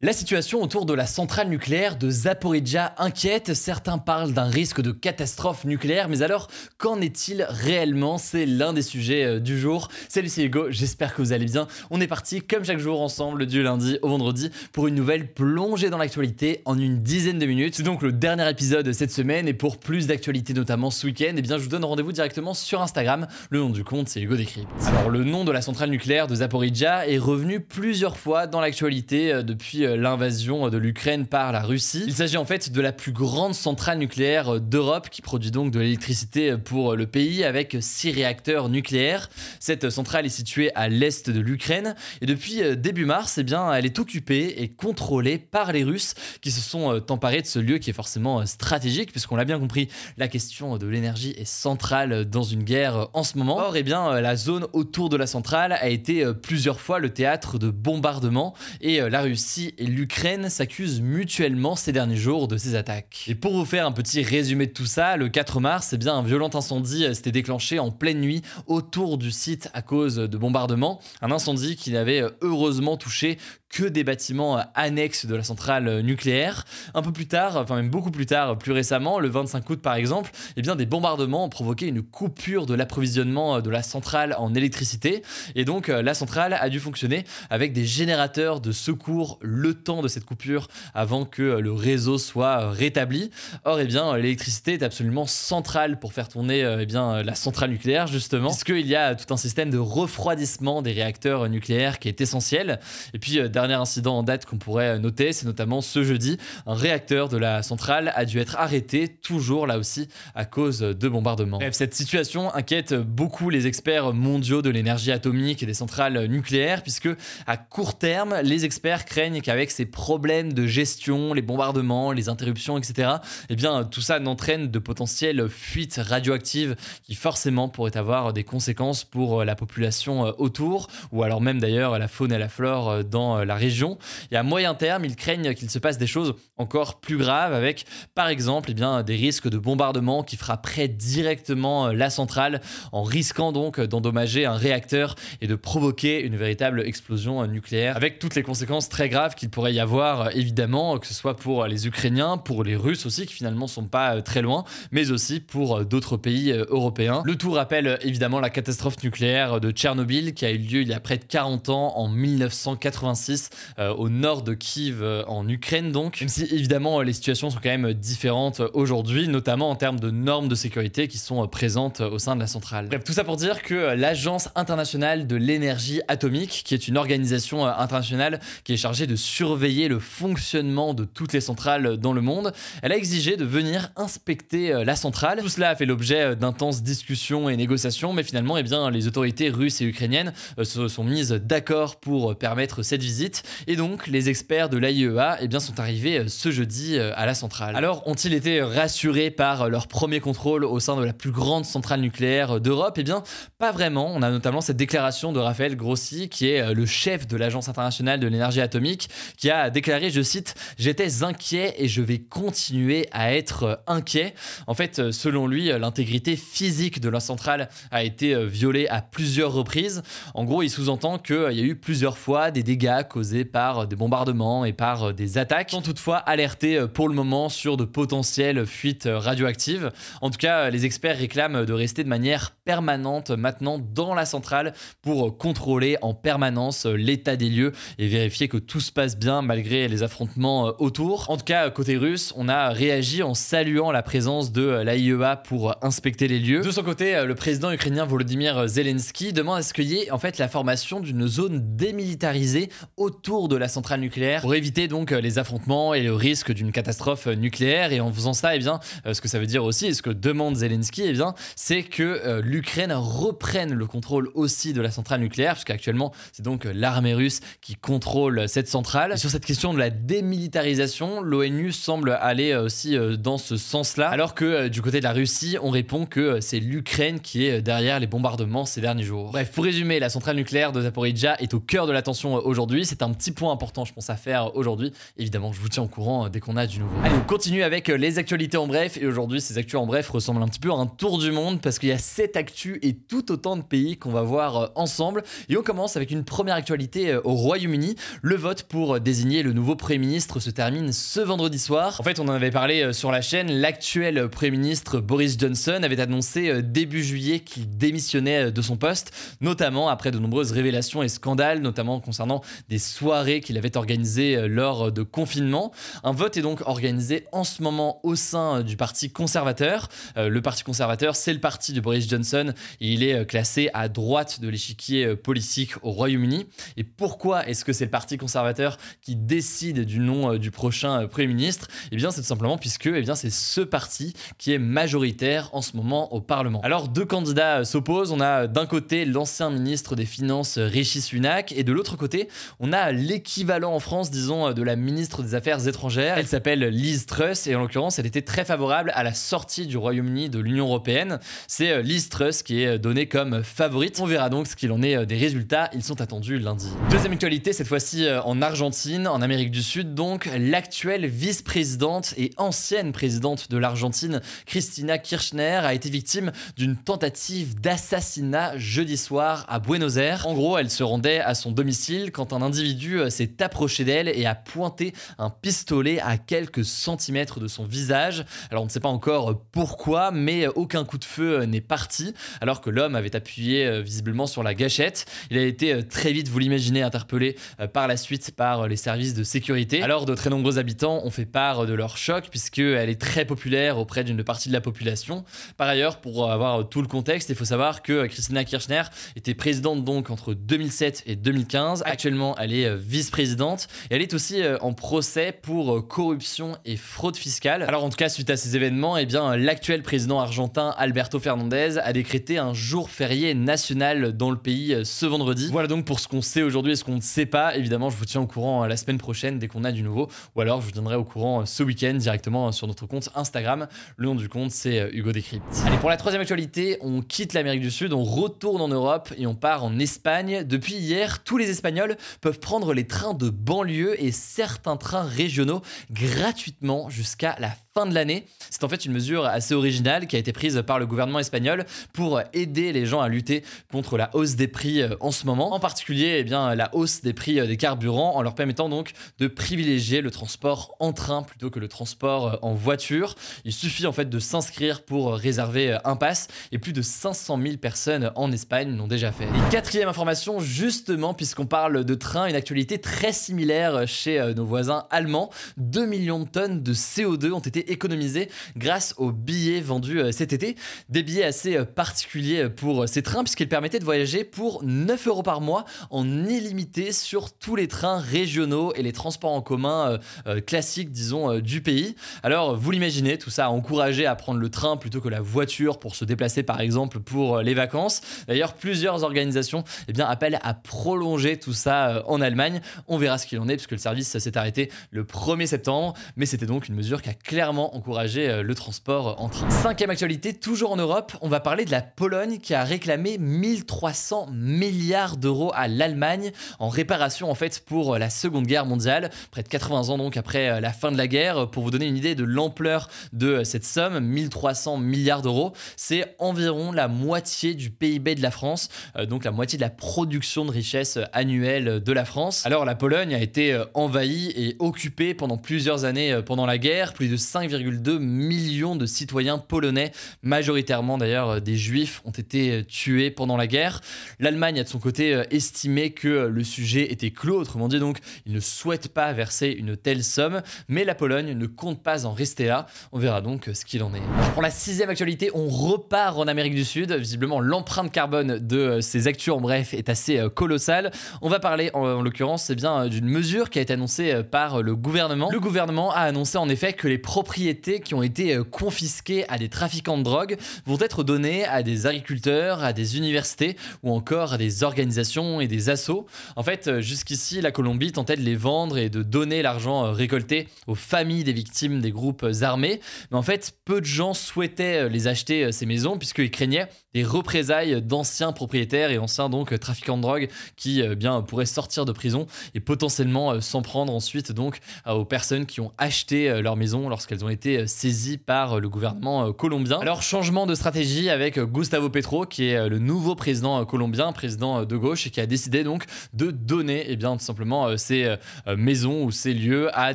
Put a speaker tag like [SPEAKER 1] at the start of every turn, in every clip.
[SPEAKER 1] La situation autour de la centrale nucléaire de Zaporizhia inquiète. Certains parlent d'un risque de catastrophe nucléaire, mais alors qu'en est-il réellement? C'est l'un des sujets euh, du jour. Salut, c'est Hugo, j'espère que vous allez bien. On est parti comme chaque jour ensemble du lundi au vendredi pour une nouvelle plongée dans l'actualité en une dizaine de minutes. C'est donc le dernier épisode cette semaine et pour plus d'actualités, notamment ce week-end, eh bien je vous donne rendez-vous directement sur Instagram. Le nom du compte, c'est Hugo Décrypte. Alors le nom de la centrale nucléaire de Zaporizhia est revenu plusieurs fois dans l'actualité euh, depuis euh, l'invasion de l'Ukraine par la Russie. Il s'agit en fait de la plus grande centrale nucléaire d'Europe qui produit donc de l'électricité pour le pays avec six réacteurs nucléaires. Cette centrale est située à l'est de l'Ukraine et depuis euh, début mars, eh bien, elle est occupée et contrôlée par les Russes qui se sont euh, emparés de ce lieu qui est forcément stratégique puisqu'on l'a bien compris, la question de l'énergie est centrale dans une guerre en ce moment. Or, eh bien, la zone autour de la centrale a été plusieurs fois le théâtre de bombardements et la Russie et l'Ukraine s'accusent mutuellement ces derniers jours de ces attaques. Et pour vous faire un petit résumé de tout ça, le 4 mars, eh bien, un violent incendie s'était déclenché en pleine nuit autour du site à cause de bombardements. Un incendie qui n'avait heureusement touché que des bâtiments annexes de la centrale nucléaire. Un peu plus tard, enfin même beaucoup plus tard, plus récemment, le 25 août par exemple, eh bien des bombardements ont provoqué une coupure de l'approvisionnement de la centrale en électricité et donc la centrale a dû fonctionner avec des générateurs de secours le temps de cette coupure avant que le réseau soit rétabli. Or, eh bien l'électricité est absolument centrale pour faire tourner eh bien la centrale nucléaire justement, puisqu'il y a tout un système de refroidissement des réacteurs nucléaires qui est essentiel. Et puis dernier incident en date qu'on pourrait noter, c'est notamment ce jeudi, un réacteur de la centrale a dû être arrêté, toujours là aussi à cause de bombardements. Bref, cette situation inquiète beaucoup les experts mondiaux de l'énergie atomique et des centrales nucléaires, puisque à court terme, les experts craignent qu'avec ces problèmes de gestion, les bombardements, les interruptions, etc., eh bien tout ça n'entraîne de potentielles fuites radioactives qui forcément pourraient avoir des conséquences pour la population autour, ou alors même d'ailleurs la faune et la flore dans la région. Et à moyen terme, ils craignent qu'il se passe des choses encore plus graves avec, par exemple, eh bien, des risques de bombardement qui frapperaient directement la centrale en risquant donc d'endommager un réacteur et de provoquer une véritable explosion nucléaire avec toutes les conséquences très graves qu'il pourrait y avoir évidemment, que ce soit pour les Ukrainiens, pour les Russes aussi qui finalement sont pas très loin, mais aussi pour d'autres pays européens. Le tout rappelle évidemment la catastrophe nucléaire de Tchernobyl qui a eu lieu il y a près de 40 ans en 1986 euh, au nord de Kiev euh, en Ukraine donc. Même si évidemment les situations sont quand même différentes aujourd'hui, notamment en termes de normes de sécurité qui sont euh, présentes au sein de la centrale. Bref, tout ça pour dire que l'Agence internationale de l'énergie atomique, qui est une organisation internationale qui est chargée de surveiller le fonctionnement de toutes les centrales dans le monde, elle a exigé de venir inspecter la centrale. Tout cela a fait l'objet d'intenses discussions et négociations, mais finalement, eh bien, les autorités russes et ukrainiennes se sont mises d'accord pour permettre cette visite et donc, les experts de l'AIEA eh sont arrivés euh, ce jeudi euh, à la centrale. Alors, ont-ils été rassurés par euh, leur premier contrôle au sein de la plus grande centrale nucléaire d'Europe? Eh bien, pas vraiment. On a notamment cette déclaration de Raphaël Grossi, qui est le chef de l'Agence internationale de l'énergie atomique, qui a déclaré, je cite, J'étais inquiet et je vais continuer à être inquiet. En fait, selon lui, l'intégrité physique de la centrale a été violée à plusieurs reprises. En gros, il sous-entend qu'il y a eu plusieurs fois des dégâts causés par des bombardements et par des attaques, sans toutefois alerter pour le moment sur de potentielles fuites radioactives. En tout cas, les experts réclament de rester de manière permanente maintenant dans la centrale pour contrôler en permanence l'état des lieux et vérifier que tout se passe
[SPEAKER 2] bien malgré les affrontements autour. En tout cas, côté russe, on a réagi en saluant la présence de l'AIEA pour inspecter les lieux. De son côté, le président ukrainien Volodymyr Zelensky demande à ce qu'il y ait en fait la formation d'une zone démilitarisée autour de la centrale nucléaire pour éviter donc les affrontements et le risque d'une catastrophe nucléaire. Et en faisant ça, eh bien, ce que ça veut dire aussi, et ce que demande Zelensky, eh bien, c'est que l'Ukraine reprenne le contrôle aussi de la centrale nucléaire, puisqu'actuellement, c'est donc l'armée russe qui contrôle cette centrale. Sur cette question de la démilitarisation, l'ONU semble aller aussi dans ce sens-là, alors que du côté de la Russie, on répond que c'est l'Ukraine qui est derrière les bombardements ces derniers jours. Bref, pour résumer, la centrale nucléaire de Zaporizhia est au cœur de l'attention aujourd'hui. C'est un petit point important, je pense, à faire aujourd'hui. Évidemment, je vous tiens au courant dès qu'on a du nouveau. Allez, on continue avec les actualités en bref. Et aujourd'hui, ces actus en bref ressemblent un petit peu à un tour du monde parce qu'il y a 7 actus et tout autant de pays qu'on va voir euh, ensemble. Et on commence avec une première actualité euh, au Royaume-Uni. Le vote pour désigner le nouveau Premier ministre se termine ce vendredi soir. En fait, on en avait parlé euh, sur la chaîne. L'actuel Premier ministre Boris Johnson avait annoncé début juillet qu'il démissionnait de son poste, notamment après de nombreuses révélations et scandales, notamment concernant des soirées qu'il avait organisées lors de confinement. Un vote est donc organisé en ce moment au sein du Parti conservateur. Le Parti conservateur, c'est le parti de Boris Johnson. Il est classé à droite de l'échiquier euh, politique au Royaume-Uni. Et pourquoi est-ce que c'est le Parti conservateur qui décide du nom euh, du prochain euh, Premier ministre Eh bien, c'est tout simplement puisque eh bien, c'est ce parti qui est majoritaire en ce moment au Parlement. Alors, deux candidats s'opposent. On a d'un côté l'ancien ministre des Finances Rishi Sunak et de l'autre côté, on a l'équivalent en France, disons, de la ministre des Affaires étrangères. Elle s'appelle Liz Truss et en l'occurrence, elle était très favorable à la sortie du Royaume-Uni de l'Union européenne. C'est Liz Truss qui est donnée comme favorite. On verra donc ce qu'il en est euh, des résultats. Ils sont attendus lundi. Deuxième actualité, cette fois-ci euh, en Argentine, en Amérique du Sud. Donc, l'actuelle vice-présidente et ancienne présidente de l'Argentine, Cristina Kirchner, a été victime d'une tentative d'assassinat jeudi soir à Buenos Aires. En gros, elle se rendait à son domicile quand un individu euh, s'est approché d'elle et a pointé un pistolet à quelques centimètres de son visage. Alors, on ne sait pas encore pourquoi, mais aucun coup de feu n'est parti, alors que l'homme avait appuyé euh, visiblement sur la gâchette. Il a été euh, très vite, vous l'imaginez, interpellé euh, par la suite par les services de sécurité. Alors de très nombreux habitants ont fait part de leur choc puisqu'elle est très populaire auprès d'une partie de la population. Par ailleurs, pour avoir tout le contexte, il faut savoir que Christina Kirchner était présidente donc entre 2007 et 2015. Actuellement, elle est vice-présidente et elle est aussi en procès pour corruption et fraude fiscale. Alors en tout cas, suite à ces événements, eh l'actuel président argentin Alberto Fernandez a décrété un jour férié national dans le pays euh, ce vendredi. Voilà donc pour ce qu'on sait aujourd'hui et ce qu'on ne sait pas. Évidemment, je vous tiens au courant euh, la semaine prochaine dès qu'on a du nouveau. Ou alors, je vous tiendrai au courant euh, ce week-end directement sur notre compte Instagram. Le nom du compte, c'est Hugo Décrypte. Allez, pour la troisième actualité, on quitte l'Amérique du Sud, on retourne en Europe et on part en Espagne. Depuis hier, tous les Espagnols peuvent prendre les trains de banlieue et certains trains régionaux gratuitement jusqu'à la fin de l'année. C'est en fait une mesure assez originale qui a été prise par le gouvernement espagnol pour aider les gens à lutter contre la hausse des prix euh, en ce moment. En particulier, eh bien, la hausse des prix euh, des carburants en leur permettant donc de privilégier le transport en train plutôt que le transport euh, en voiture. Il suffit en fait de s'inscrire pour réserver un pass et plus de 500 000 personnes en Espagne l'ont déjà fait. Et quatrième information, justement, puisqu'on parle de train, une actualité très similaire chez nos voisins allemands. 2 millions de tonnes de CO2 ont été économisés grâce aux billets vendus euh, cet été. Des billets assez euh, particuliers pour euh, ces trains puisqu'ils permettaient de voyager pour 9 euros par mois en illimité sur tous les trains régionaux et les transports en commun classiques, disons, du pays. Alors, vous l'imaginez, tout ça a encouragé à prendre le train plutôt que la voiture pour se déplacer, par exemple, pour les vacances. D'ailleurs, plusieurs organisations eh bien, appellent à prolonger tout ça en Allemagne. On verra ce qu'il en est puisque le service s'est arrêté le 1er septembre, mais c'était donc une mesure qui a clairement encourager euh, le transport en train. Cinquième actualité, toujours en Europe, on va parler de la Pologne qui a réclamé 1300 milliards d'euros à l'Allemagne en réparation en fait pour euh, Seconde Guerre mondiale, près de 80 ans donc après euh, la fin de la guerre. Pour vous donner une idée de l'ampleur de cette somme, 1300 milliards d'euros, c'est environ la moitié du PIB de la France, donc la moitié de la production de richesse annuelle de la France. Alors la Pologne a été envahie et occupée pendant plusieurs années pendant la guerre, plus de 5 5,2 millions de citoyens polonais, majoritairement d'ailleurs euh, des juifs, ont été euh, tués pendant la guerre. L'Allemagne a de son côté euh, estimé que le sujet était clos, autrement dit donc donc il ne souhaite pas verser une telle somme, mais la Pologne ne compte pas en rester là. On verra donc ce qu'il en est. Pour la sixième actualité, on repart en Amérique du Sud. Visiblement, l'empreinte carbone de ces actus en bref est assez colossale. On va parler en, l'occurrence c'est bien d'une mesure qui a été annoncée par le gouvernement. Le gouvernement a annoncé en effet que les propriétés qui ont été confisquées à des trafiquants de drogue vont être données à des agriculteurs, à des universités ou encore à des organisations et des assos. En fait, jusqu'ici, la Colombie tentait de les vendre et de donner l'argent récolté aux familles des victimes des groupes armés. Mais en fait, peu de gens souhaitaient les acheter ces maisons puisqu'ils craignaient des représailles d'anciens propriétaires et anciens donc trafiquants de drogue qui bien pourraient sortir de prison et potentiellement s'en prendre ensuite donc aux personnes qui ont acheté leur maison lorsqu'elles ont été saisies par le gouvernement colombien. Alors changement de stratégie avec Gustavo Petro qui est le nouveau président colombien, président de gauche et qui a décidé donc de donner eh bien tout simplement ces maisons ou ces lieux à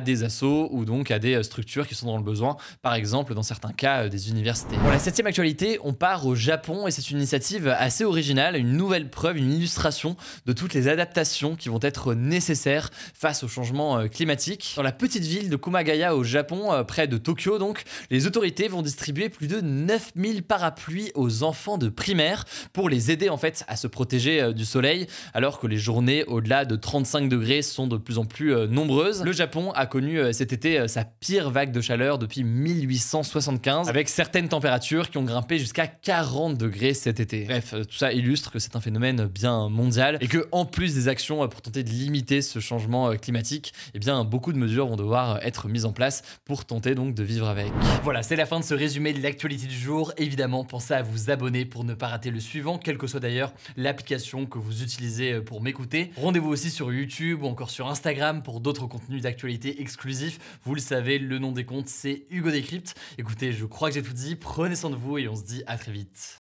[SPEAKER 2] des assos ou donc à des structures qui sont dans le besoin, par exemple dans certains cas des universités. Pour la septième actualité, on part au Japon et c'est une initiative assez originale, une nouvelle preuve, une illustration de toutes les adaptations qui vont être nécessaires face au changement climatique. Dans la petite ville de Kumagaya au Japon, près de Tokyo donc, les autorités vont distribuer plus de 9000 parapluies aux enfants de primaire pour les aider en fait à se protéger du soleil alors que les journées au-delà de 35 degrés sont de plus en plus nombreuses. Le Japon a connu cet été sa pire vague de chaleur depuis 1875 avec certaines températures qui ont grimpé jusqu'à 40 degrés cet été. Bref, tout ça illustre que c'est un phénomène bien mondial et que en plus des actions pour tenter de limiter ce changement climatique, eh bien beaucoup de mesures vont devoir être mises en place pour tenter donc de vivre avec. Voilà, c'est la fin de ce résumé de l'actualité du jour. Évidemment, pensez à vous abonner pour ne pas rater le suivant, quelle que soit d'ailleurs l'application que vous utilisez pour m'écouter. Rendez-vous aussi sur YouTube ou sur Instagram pour d'autres contenus d'actualité exclusifs. Vous le savez, le nom des comptes, c'est Hugo Décrypte. Écoutez, je crois que j'ai tout dit. Prenez soin de vous et on se dit à très vite.